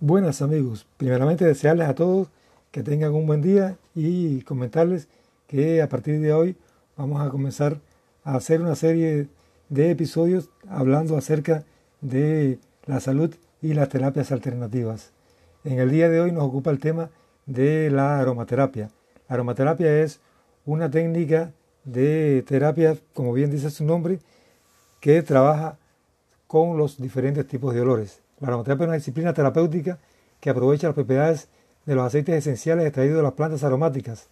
Buenas amigos, primeramente desearles a todos que tengan un buen día y comentarles que a partir de hoy vamos a comenzar a hacer una serie de episodios hablando acerca de la salud y las terapias alternativas. En el día de hoy nos ocupa el tema de la aromaterapia. La aromaterapia es una técnica de terapia, como bien dice su nombre, que trabaja con los diferentes tipos de olores. La aromaterapia es una disciplina terapéutica que aprovecha las propiedades de los aceites esenciales extraídos de las plantas aromáticas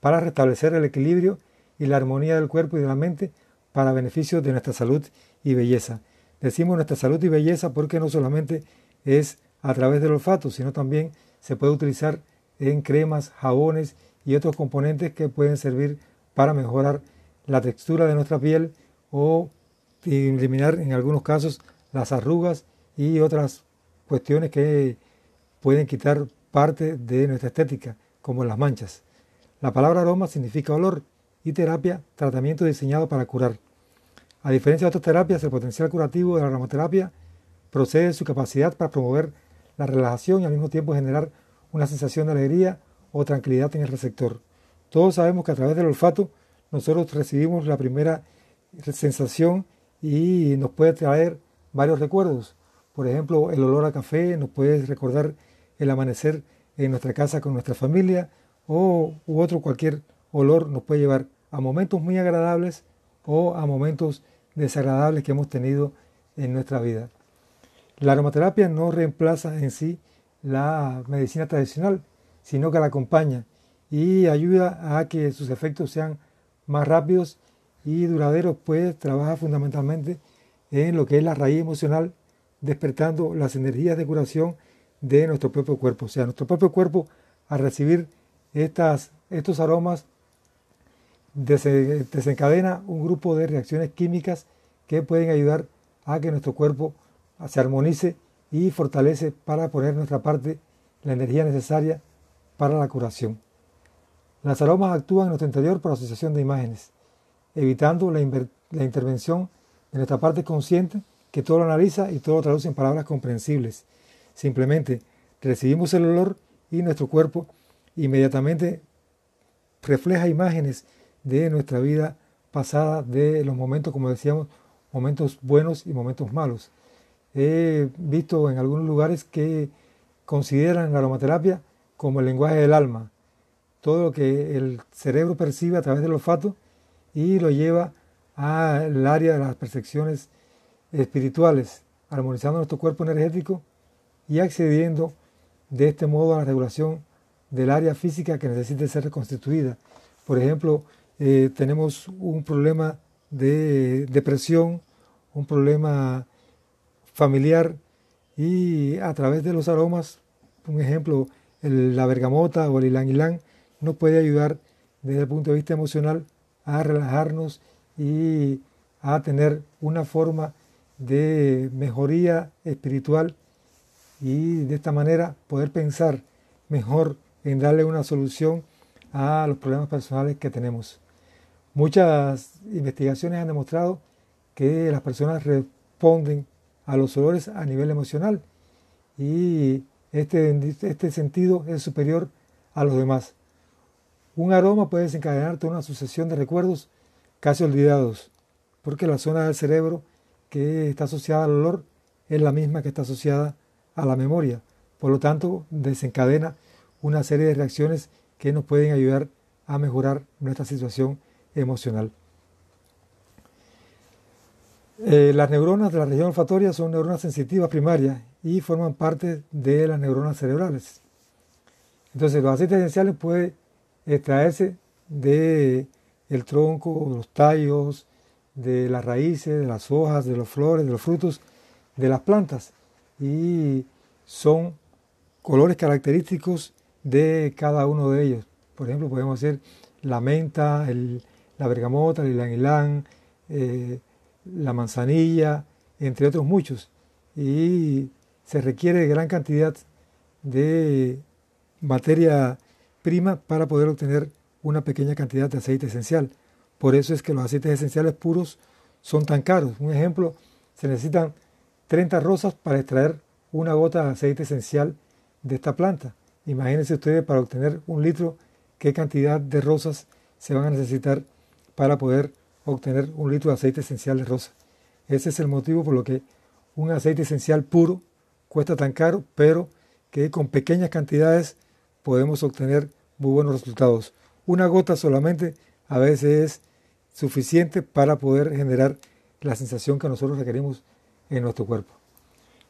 para restablecer el equilibrio y la armonía del cuerpo y de la mente para beneficio de nuestra salud y belleza. Decimos nuestra salud y belleza porque no solamente es a través del olfato, sino también se puede utilizar en cremas, jabones y otros componentes que pueden servir para mejorar la textura de nuestra piel o eliminar en algunos casos las arrugas y otras cuestiones que pueden quitar parte de nuestra estética, como las manchas. La palabra aroma significa olor y terapia, tratamiento diseñado para curar. A diferencia de otras terapias, el potencial curativo de la aromaterapia procede de su capacidad para promover la relajación y al mismo tiempo generar una sensación de alegría o tranquilidad en el receptor. Todos sabemos que a través del olfato nosotros recibimos la primera sensación y nos puede traer varios recuerdos. Por ejemplo, el olor a café nos puede recordar el amanecer en nuestra casa con nuestra familia o u otro cualquier olor nos puede llevar a momentos muy agradables o a momentos desagradables que hemos tenido en nuestra vida. La aromaterapia no reemplaza en sí la medicina tradicional, sino que la acompaña y ayuda a que sus efectos sean más rápidos y duraderos, pues trabaja fundamentalmente en lo que es la raíz emocional despertando las energías de curación de nuestro propio cuerpo. O sea, nuestro propio cuerpo al recibir estas, estos aromas desencadena un grupo de reacciones químicas que pueden ayudar a que nuestro cuerpo se armonice y fortalece para poner nuestra parte la energía necesaria para la curación. Las aromas actúan en nuestro interior por asociación de imágenes, evitando la, la intervención de nuestra parte consciente que todo lo analiza y todo lo traduce en palabras comprensibles. Simplemente recibimos el olor y nuestro cuerpo inmediatamente refleja imágenes de nuestra vida pasada, de los momentos, como decíamos, momentos buenos y momentos malos. He visto en algunos lugares que consideran la aromaterapia como el lenguaje del alma, todo lo que el cerebro percibe a través del olfato y lo lleva al área de las percepciones espirituales, armonizando nuestro cuerpo energético y accediendo de este modo a la regulación del área física que necesite ser reconstituida. Por ejemplo, eh, tenemos un problema de depresión, un problema familiar y a través de los aromas, un ejemplo, la bergamota o el ylang ylang nos puede ayudar desde el punto de vista emocional a relajarnos y a tener una forma de mejoría espiritual y de esta manera poder pensar mejor en darle una solución a los problemas personales que tenemos. Muchas investigaciones han demostrado que las personas responden a los olores a nivel emocional y este, este sentido es superior a los demás. Un aroma puede desencadenar toda una sucesión de recuerdos casi olvidados, porque la zona del cerebro que está asociada al olor es la misma que está asociada a la memoria. Por lo tanto, desencadena una serie de reacciones que nos pueden ayudar a mejorar nuestra situación emocional. Eh, las neuronas de la región olfatoria son neuronas sensitivas primarias y forman parte de las neuronas cerebrales. Entonces, los aceites esenciales pueden extraerse de el tronco, de los tallos, de las raíces, de las hojas, de las flores, de los frutos de las plantas y son colores característicos de cada uno de ellos. Por ejemplo, podemos hacer la menta, la bergamota, el ylang eh, la manzanilla, entre otros muchos. Y se requiere gran cantidad de materia prima para poder obtener una pequeña cantidad de aceite esencial. Por eso es que los aceites esenciales puros son tan caros. Un ejemplo, se necesitan 30 rosas para extraer una gota de aceite esencial de esta planta. Imagínense ustedes para obtener un litro qué cantidad de rosas se van a necesitar para poder obtener un litro de aceite esencial de rosa. Ese es el motivo por lo que un aceite esencial puro cuesta tan caro, pero que con pequeñas cantidades podemos obtener muy buenos resultados. Una gota solamente a veces es suficiente para poder generar la sensación que nosotros requerimos en nuestro cuerpo.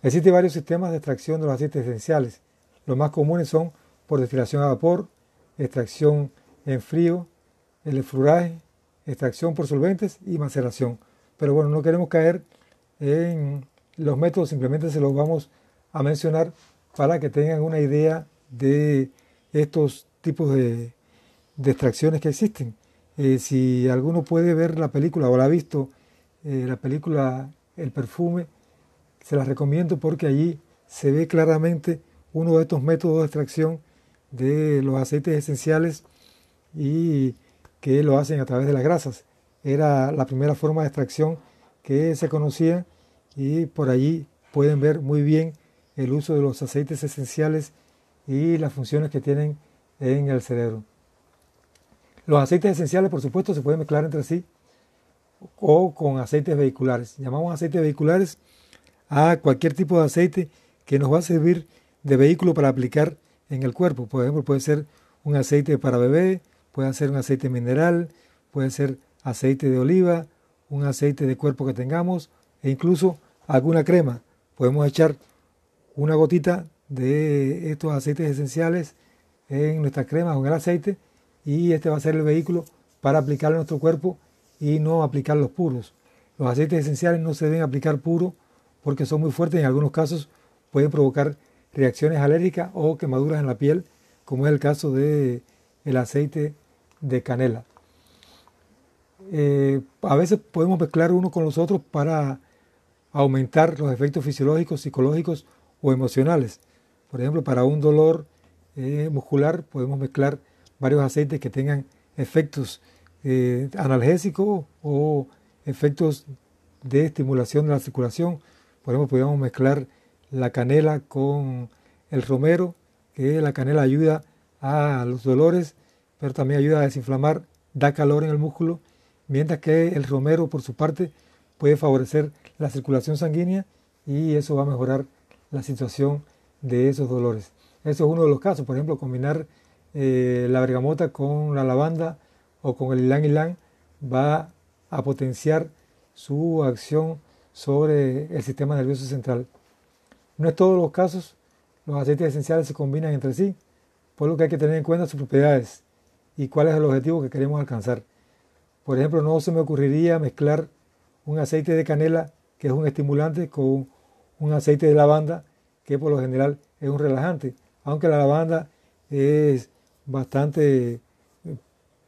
Existen varios sistemas de extracción de los aceites esenciales. Los más comunes son por destilación a vapor, extracción en frío, el efluraje, extracción por solventes y maceración. Pero bueno, no queremos caer en los métodos, simplemente se los vamos a mencionar para que tengan una idea de estos tipos de, extracciones que existen. Eh, si alguno puede ver la película o la ha visto, eh, la película El perfume, se la recomiendo porque allí se ve claramente uno de estos métodos de extracción de los aceites esenciales y que lo hacen a través de las grasas. Era la primera forma de extracción que se conocía y por allí pueden ver muy bien el uso de los aceites esenciales y las funciones que tienen en el cerebro. Los aceites esenciales, por supuesto, se pueden mezclar entre sí o con aceites vehiculares. Llamamos aceites vehiculares a cualquier tipo de aceite que nos va a servir de vehículo para aplicar en el cuerpo. Por ejemplo, puede ser un aceite para bebé, puede ser un aceite mineral, puede ser aceite de oliva, un aceite de cuerpo que tengamos e incluso alguna crema. Podemos echar una gotita de estos aceites esenciales en nuestra crema o en el aceite y este va a ser el vehículo para aplicarlo a nuestro cuerpo y no aplicar los puros. Los aceites esenciales no se deben aplicar puros porque son muy fuertes y en algunos casos pueden provocar reacciones alérgicas o quemaduras en la piel, como es el caso de el aceite de canela. Eh, a veces podemos mezclar uno con los otros para aumentar los efectos fisiológicos, psicológicos o emocionales. Por ejemplo, para un dolor eh, muscular podemos mezclar varios aceites que tengan efectos eh, analgésicos o efectos de estimulación de la circulación. Por ejemplo, podemos mezclar la canela con el romero, que la canela ayuda a los dolores pero también ayuda a desinflamar, da calor en el músculo, mientras que el romero, por su parte, puede favorecer la circulación sanguínea y eso va a mejorar la situación de esos dolores. Eso es uno de los casos, por ejemplo, combinar eh, la bergamota con la lavanda o con el ylang ylang va a potenciar su acción sobre el sistema nervioso central. No es todos los casos, los aceites esenciales se combinan entre sí, por lo que hay que tener en cuenta sus propiedades y cuál es el objetivo que queremos alcanzar. Por ejemplo, no se me ocurriría mezclar un aceite de canela, que es un estimulante, con un aceite de lavanda, que por lo general es un relajante, aunque la lavanda es bastante,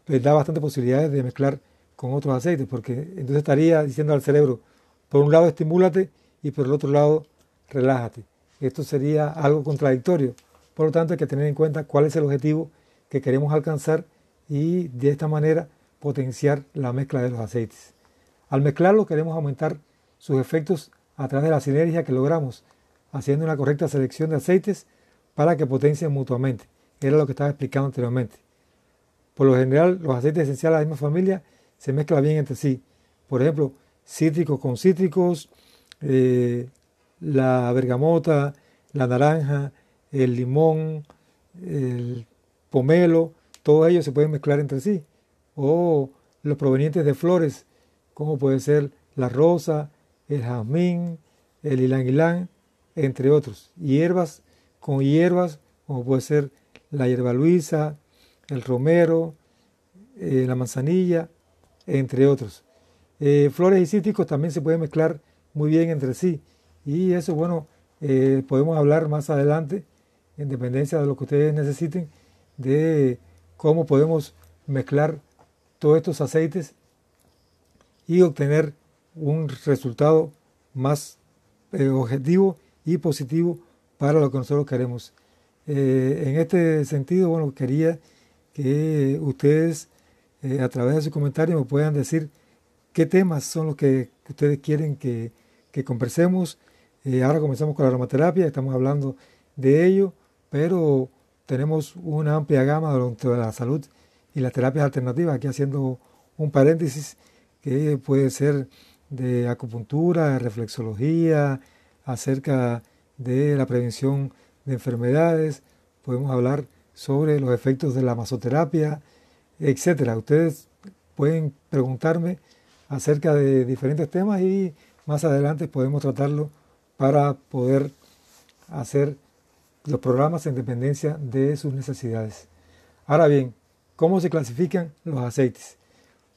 da bastante posibilidades de mezclar con otros aceites, porque entonces estaría diciendo al cerebro, por un lado estimúlate y por el otro lado relájate. Esto sería algo contradictorio. Por lo tanto, hay que tener en cuenta cuál es el objetivo que queremos alcanzar y de esta manera potenciar la mezcla de los aceites. Al mezclarlo queremos aumentar sus efectos a través de la sinergia que logramos, haciendo una correcta selección de aceites para que potencien mutuamente. Era lo que estaba explicando anteriormente. Por lo general, los aceites esenciales de la misma familia se mezclan bien entre sí. Por ejemplo, cítricos con cítricos, eh, la bergamota, la naranja, el limón, el pomelo, todos ellos se pueden mezclar entre sí. O los provenientes de flores, como puede ser la rosa, el jazmín, el ylang entre otros. Hierbas con hierbas, como puede ser la hierba luisa, el romero, eh, la manzanilla, entre otros. Eh, flores y cítricos también se pueden mezclar muy bien entre sí. Y eso, bueno, eh, podemos hablar más adelante, en dependencia de lo que ustedes necesiten, de cómo podemos mezclar todos estos aceites y obtener un resultado más objetivo y positivo para lo que nosotros queremos. Eh, en este sentido, bueno, quería que ustedes eh, a través de su comentario me puedan decir qué temas son los que, ustedes quieren que, que conversemos, Eh, ahora comenzamos con la aromaterapia, estamos hablando de ello, pero tenemos una amplia gama de la salud y las terapias alternativas, aquí haciendo un paréntesis que puede ser de acupuntura, reflexología, acerca de la prevención de enfermedades, podemos hablar sobre los efectos de la masoterapia, etcétera. Ustedes pueden preguntarme acerca de diferentes temas y más adelante podemos tratarlo para poder hacer los programas en dependencia de sus necesidades. Ahora bien, ¿cómo se clasifican los aceites?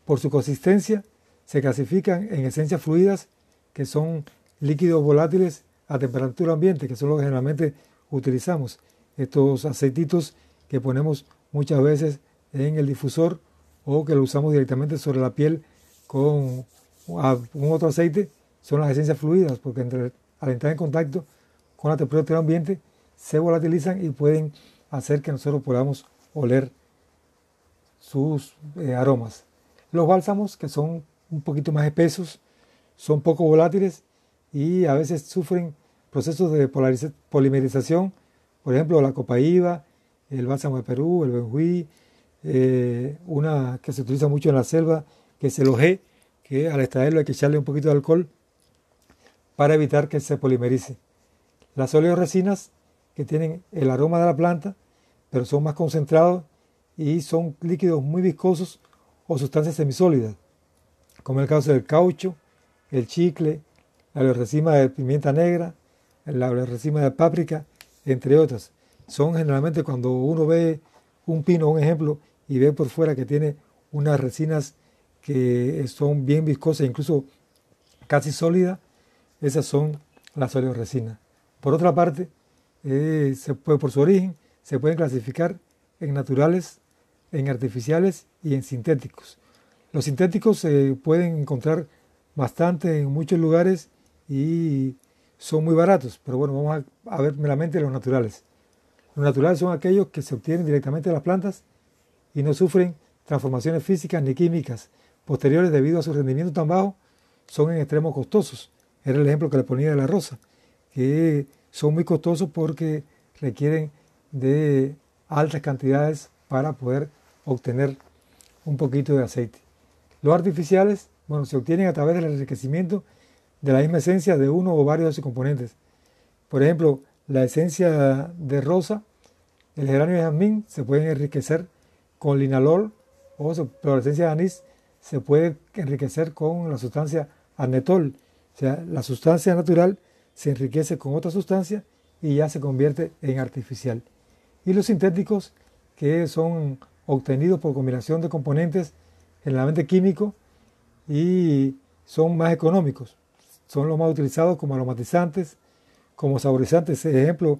Por su consistencia, se clasifican en esencias fluidas, que son líquidos volátiles a temperatura ambiente, que son los que generalmente utilizamos. Estos aceititos que ponemos muchas veces en el difusor o que lo usamos directamente sobre la piel con un otro aceite, son las esencias fluidas, porque al entrar en contacto con la temperatura ambiente se volatilizan y pueden hacer que nosotros podamos oler sus eh, aromas. Los bálsamos, que son un poquito más espesos, son poco volátiles y a veces sufren procesos de polimerización, por ejemplo la copaíba, el bálsamo de Perú, el benjuí, eh, una que se utiliza mucho en la selva, que es el ojé, que al extraerlo hay que echarle un poquito de alcohol para evitar que se polimerice. Las oleoresinas, que tienen el aroma de la planta, pero son más concentrados y son líquidos muy viscosos o sustancias semisólidas, como el caso del caucho, el chicle, la resina de pimienta negra, la resina de páprica, entre otras. Son generalmente cuando uno ve un pino, un ejemplo, y ve por fuera que tiene unas resinas que son bien viscosas, incluso casi sólidas, esas son las oleoresinas. Por otra parte, eh, se puede, por su origen, se pueden clasificar en naturales, en artificiales y en sintéticos. Los sintéticos se pueden encontrar bastante en muchos lugares y son muy baratos, pero bueno, vamos a, ver meramente los naturales. Los naturales son aquellos que se obtienen directamente de las plantas y no sufren transformaciones físicas ni químicas posteriores debido a su rendimiento tan bajo, son en extremo costosos. Era el ejemplo que le ponía de la rosa, que son muy costosos porque requieren de altas cantidades para poder obtener un poquito de aceite. Los artificiales, bueno, se obtienen a través del enriquecimiento de la misma esencia de uno o varios de sus componentes. Por ejemplo, la esencia de rosa, el geranio de jazmín se pueden enriquecer con linalol o la esencia de anís se puede enriquecer con la sustancia anetol. O sea, la sustancia natural se enriquece con otra sustancia y ya se convierte en artificial. Y los sintéticos, que son obtenidos por combinación de componentes generalmente químicos y son más económicos. Son los más utilizados como aromatizantes, como saborizantes. Ejemplo,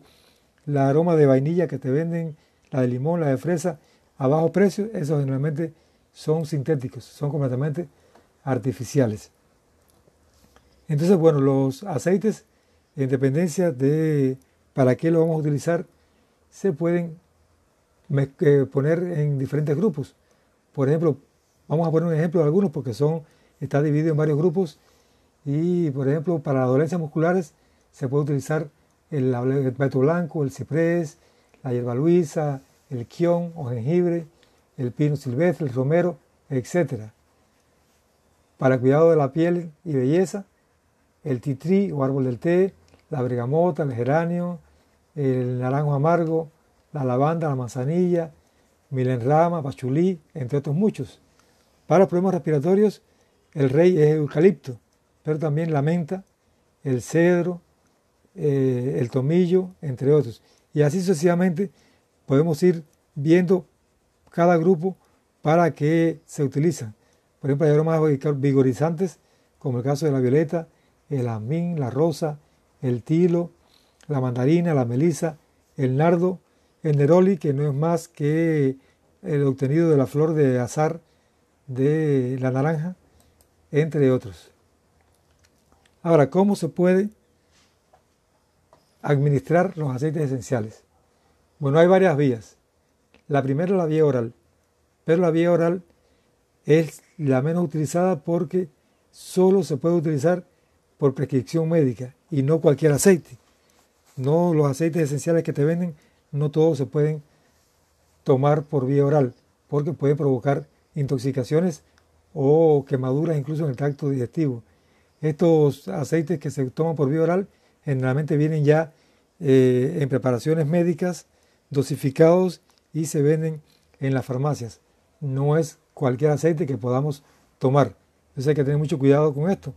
la aroma de vainilla que te venden, la de limón, la de fresa, a bajo precio, esos generalmente son sintéticos, son completamente artificiales. Entonces, bueno, los aceites, en dependencia de para qué lo vamos a utilizar, se pueden eh, poner en diferentes grupos. Por ejemplo, Vamos a poner un ejemplo de algunos porque son, está dividido en varios grupos y, por ejemplo, para las dolencias musculares se puede utilizar el, el blanco, el ciprés, la hierba luisa, el quión o jengibre, el pino silvestre, el romero, etc. Para cuidado de la piel y belleza, el titrí o árbol del té, la bergamota, el geranio, el naranjo amargo, la lavanda, la manzanilla, milenrama, pachulí, entre otros muchos. Para problemas respiratorios, el rey es eucalipto, también la menta, el cedro, eh, el tomillo, entre otros. Y así sucesivamente podemos ir viendo cada grupo para qué se utilizan. Por ejemplo, hay aromas vigorizantes, como el caso de la violeta, el amín, la rosa, el tilo, la mandarina, la melisa, el nardo, el neroli, que no es más que el obtenido de la flor de azar de la naranja, entre otros. Ahora, ¿cómo se puede administrar los aceites esenciales? Bueno, hay varias vías. La primera es la vía oral, pero la vía oral es la menos utilizada porque solo se puede utilizar por prescripción médica y no cualquier aceite. No los aceites esenciales que te venden, no todos se pueden tomar por vía oral, porque pueden provocar intoxicaciones o quemaduras incluso en el tracto digestivo. Estos aceites que se toman por vía oral generalmente vienen ya eh, en preparaciones médicas, dosificados y se venden en las farmacias. No es cualquier aceite que podamos tomar. Entonces hay que tener mucho cuidado con esto,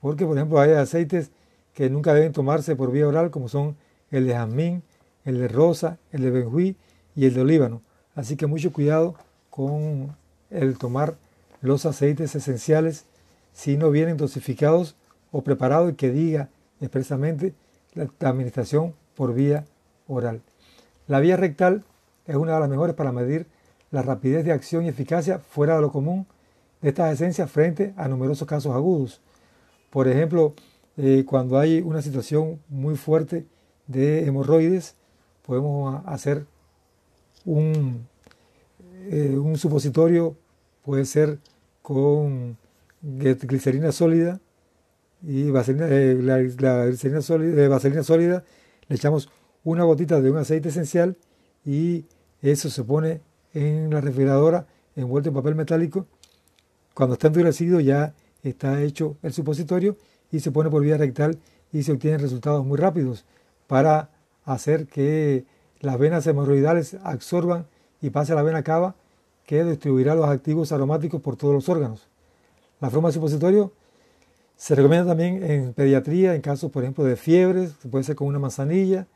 porque por ejemplo hay aceites que nunca deben tomarse por vía oral, como son el de jazmín, el de rosa, el de benjuí y el de olíbano. Así que mucho cuidado con el tomar los aceites esenciales si no vienen dosificados o preparados y que diga expresamente la administración por vía oral. La vía rectal es una de las mejores para medir la rapidez de acción y eficacia fuera de lo común de estas esencias frente a numerosos casos agudos. Por ejemplo, eh, cuando hay una situación muy fuerte de hemorroides, podemos hacer un, eh, un supositorio, puede ser con glicerina sólida y vaselina, eh, la, glicerina sólida, vaselina sólida, le echamos una gotita de un aceite esencial y eso se pone en la refrigeradora envuelto en papel metálico. Cuando está endurecido ya está hecho el supositorio y se pone por vía rectal y se obtienen resultados muy rápidos para hacer que las venas hemorroidales absorban y pase a la vena cava que distribuirá los activos aromáticos por todos los órganos. La forma de supositorio se recomienda también en pediatría, en casos, por ejemplo, de fiebres, puede ser con una manzanilla,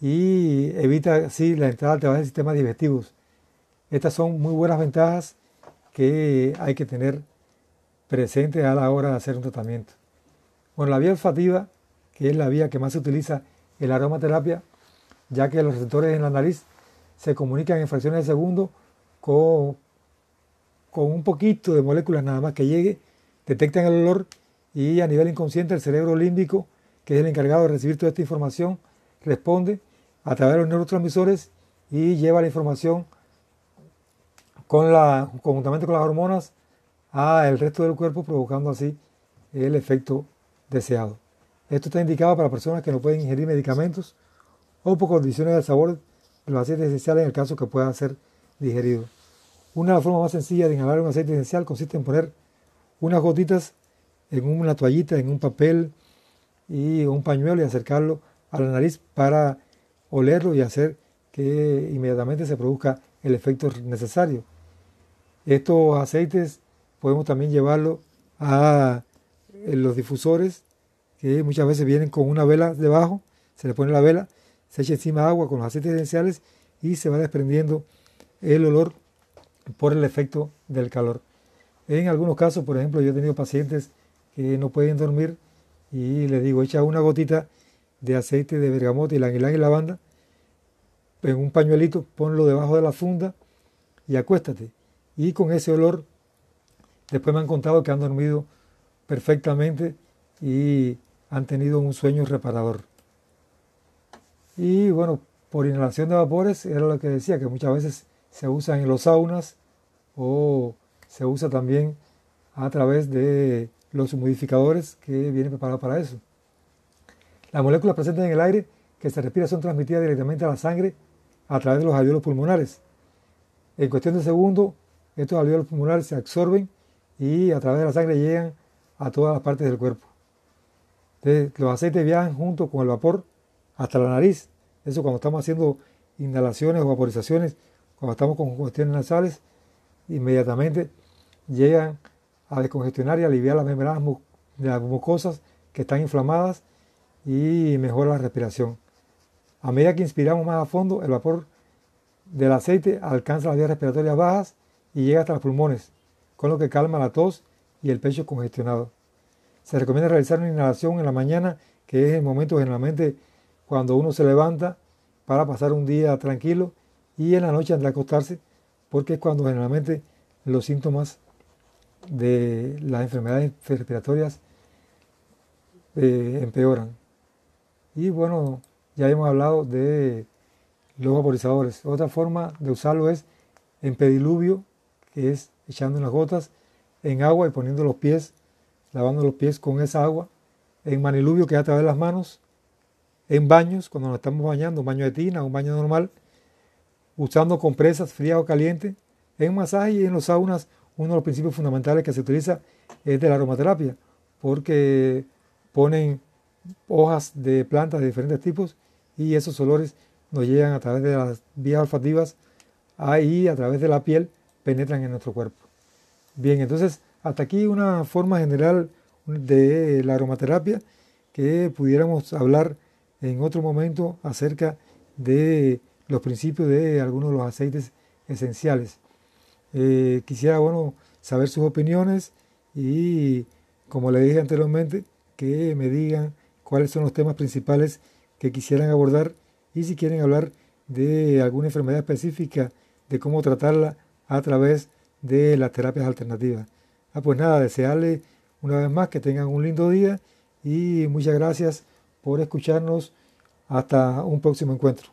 y evita así la entrada a través de sistemas digestivos. Estas son muy buenas ventajas que hay que tener presentes a la hora de hacer un tratamiento. Bueno, la vía olfativa, que es la vía que más se utiliza en la aromaterapia, ya que los receptores en la nariz se comunican en fracciones de segundo con, con un poquito de moléculas nada más que llegue, detectan el olor y a nivel inconsciente el cerebro límbico, que es el encargado de recibir toda esta información, responde a través de los neurotransmisores y lleva la información con la, conjuntamente con las hormonas al resto del cuerpo, provocando así el efecto deseado. Esto está indicado para personas que no pueden ingerir medicamentos o por condiciones del sabor de los aceites esenciales en el caso que puedan ser digeridos. Una formas más sencillas de inhalar un aceite esencial consiste en poner unas gotitas en una toallita, en un papel y un pañuelo y acercarlo a la nariz para olerlo y hacer que inmediatamente se produzca el efecto necesario. Estos aceites podemos también llevarlo a eh, los difusores que muchas veces vienen con una vela debajo, se le pone la vela, se echa encima agua con los aceites esenciales y se va desprendiendo el olor por el efecto del calor. En algunos casos, por ejemplo, yo he tenido pacientes que no pueden dormir y les digo, echa una gotita de aceite de bergamota y la y lavanda en un pañuelito, ponlo debajo de la funda y acuéstate. Y con ese olor, después me han contado que han dormido perfectamente y han tenido un sueño reparador. Y bueno, por inhalación de vapores, era lo que decía, que muchas veces se usa en los saunas o se usa también a través de los humidificadores que vienen preparados para eso. Las moléculas presentes en el aire que se respira son transmitidas directamente a la sangre a través de los alveolos pulmonares. En cuestión de segundos, estos alveolos pulmonares se absorben y a través de la sangre llegan a todas las partes del cuerpo. los aceites viajan junto con el vapor hasta la nariz. Eso cuando estamos haciendo inhalaciones o vaporizaciones, cuando estamos con cuestiones nasales, inmediatamente llegan a descongestionar y aliviar las membranas de las mucosas que están inflamadas y mejora la respiración. A medida que inspiramos más a fondo, el vapor del aceite alcanza las vías respiratorias bajas y llega hasta los pulmones, con lo que calma la tos y el pecho congestionado. Se recomienda realizar una inhalación en la mañana, que es el momento generalmente cuando uno se levanta para pasar un día tranquilo, y en la noche antes de acostarse, porque es cuando generalmente los síntomas de las enfermedades respiratorias eh, empeoran. Y bueno, ya hemos hablado de los vaporizadores. Otra forma de usarlo es en pediluvio, que es echando unas gotas en agua y poniendo los pies, lavando los pies con esa agua en maniluvio que es a través de las manos, en baños, cuando nos estamos bañando, baño de tina, un baño normal, usando compresas frías o calientes, en masaje y en los saunas, uno de los principios fundamentales que se utiliza es de la aromaterapia, porque ponen hojas de plantas de diferentes tipos y esos olores nos llegan a través de las vías olfativas ahí a través de la piel penetran en nuestro cuerpo. Bien, entonces hasta aquí una forma general de la aromaterapia que pudiéramos hablar en otro momento acerca de los principios de algunos de los aceites esenciales. Eh, quisiera, bueno, saber sus opiniones y, como le dije anteriormente, que me digan cuáles son los temas principales que quisieran abordar y si quieren hablar de alguna enfermedad específica, de cómo tratarla a través de las terapias alternativas. Ah, pues nada, desearle una vez más que tengan un lindo día y muchas gracias por escucharnos. Hasta un próximo encuentro.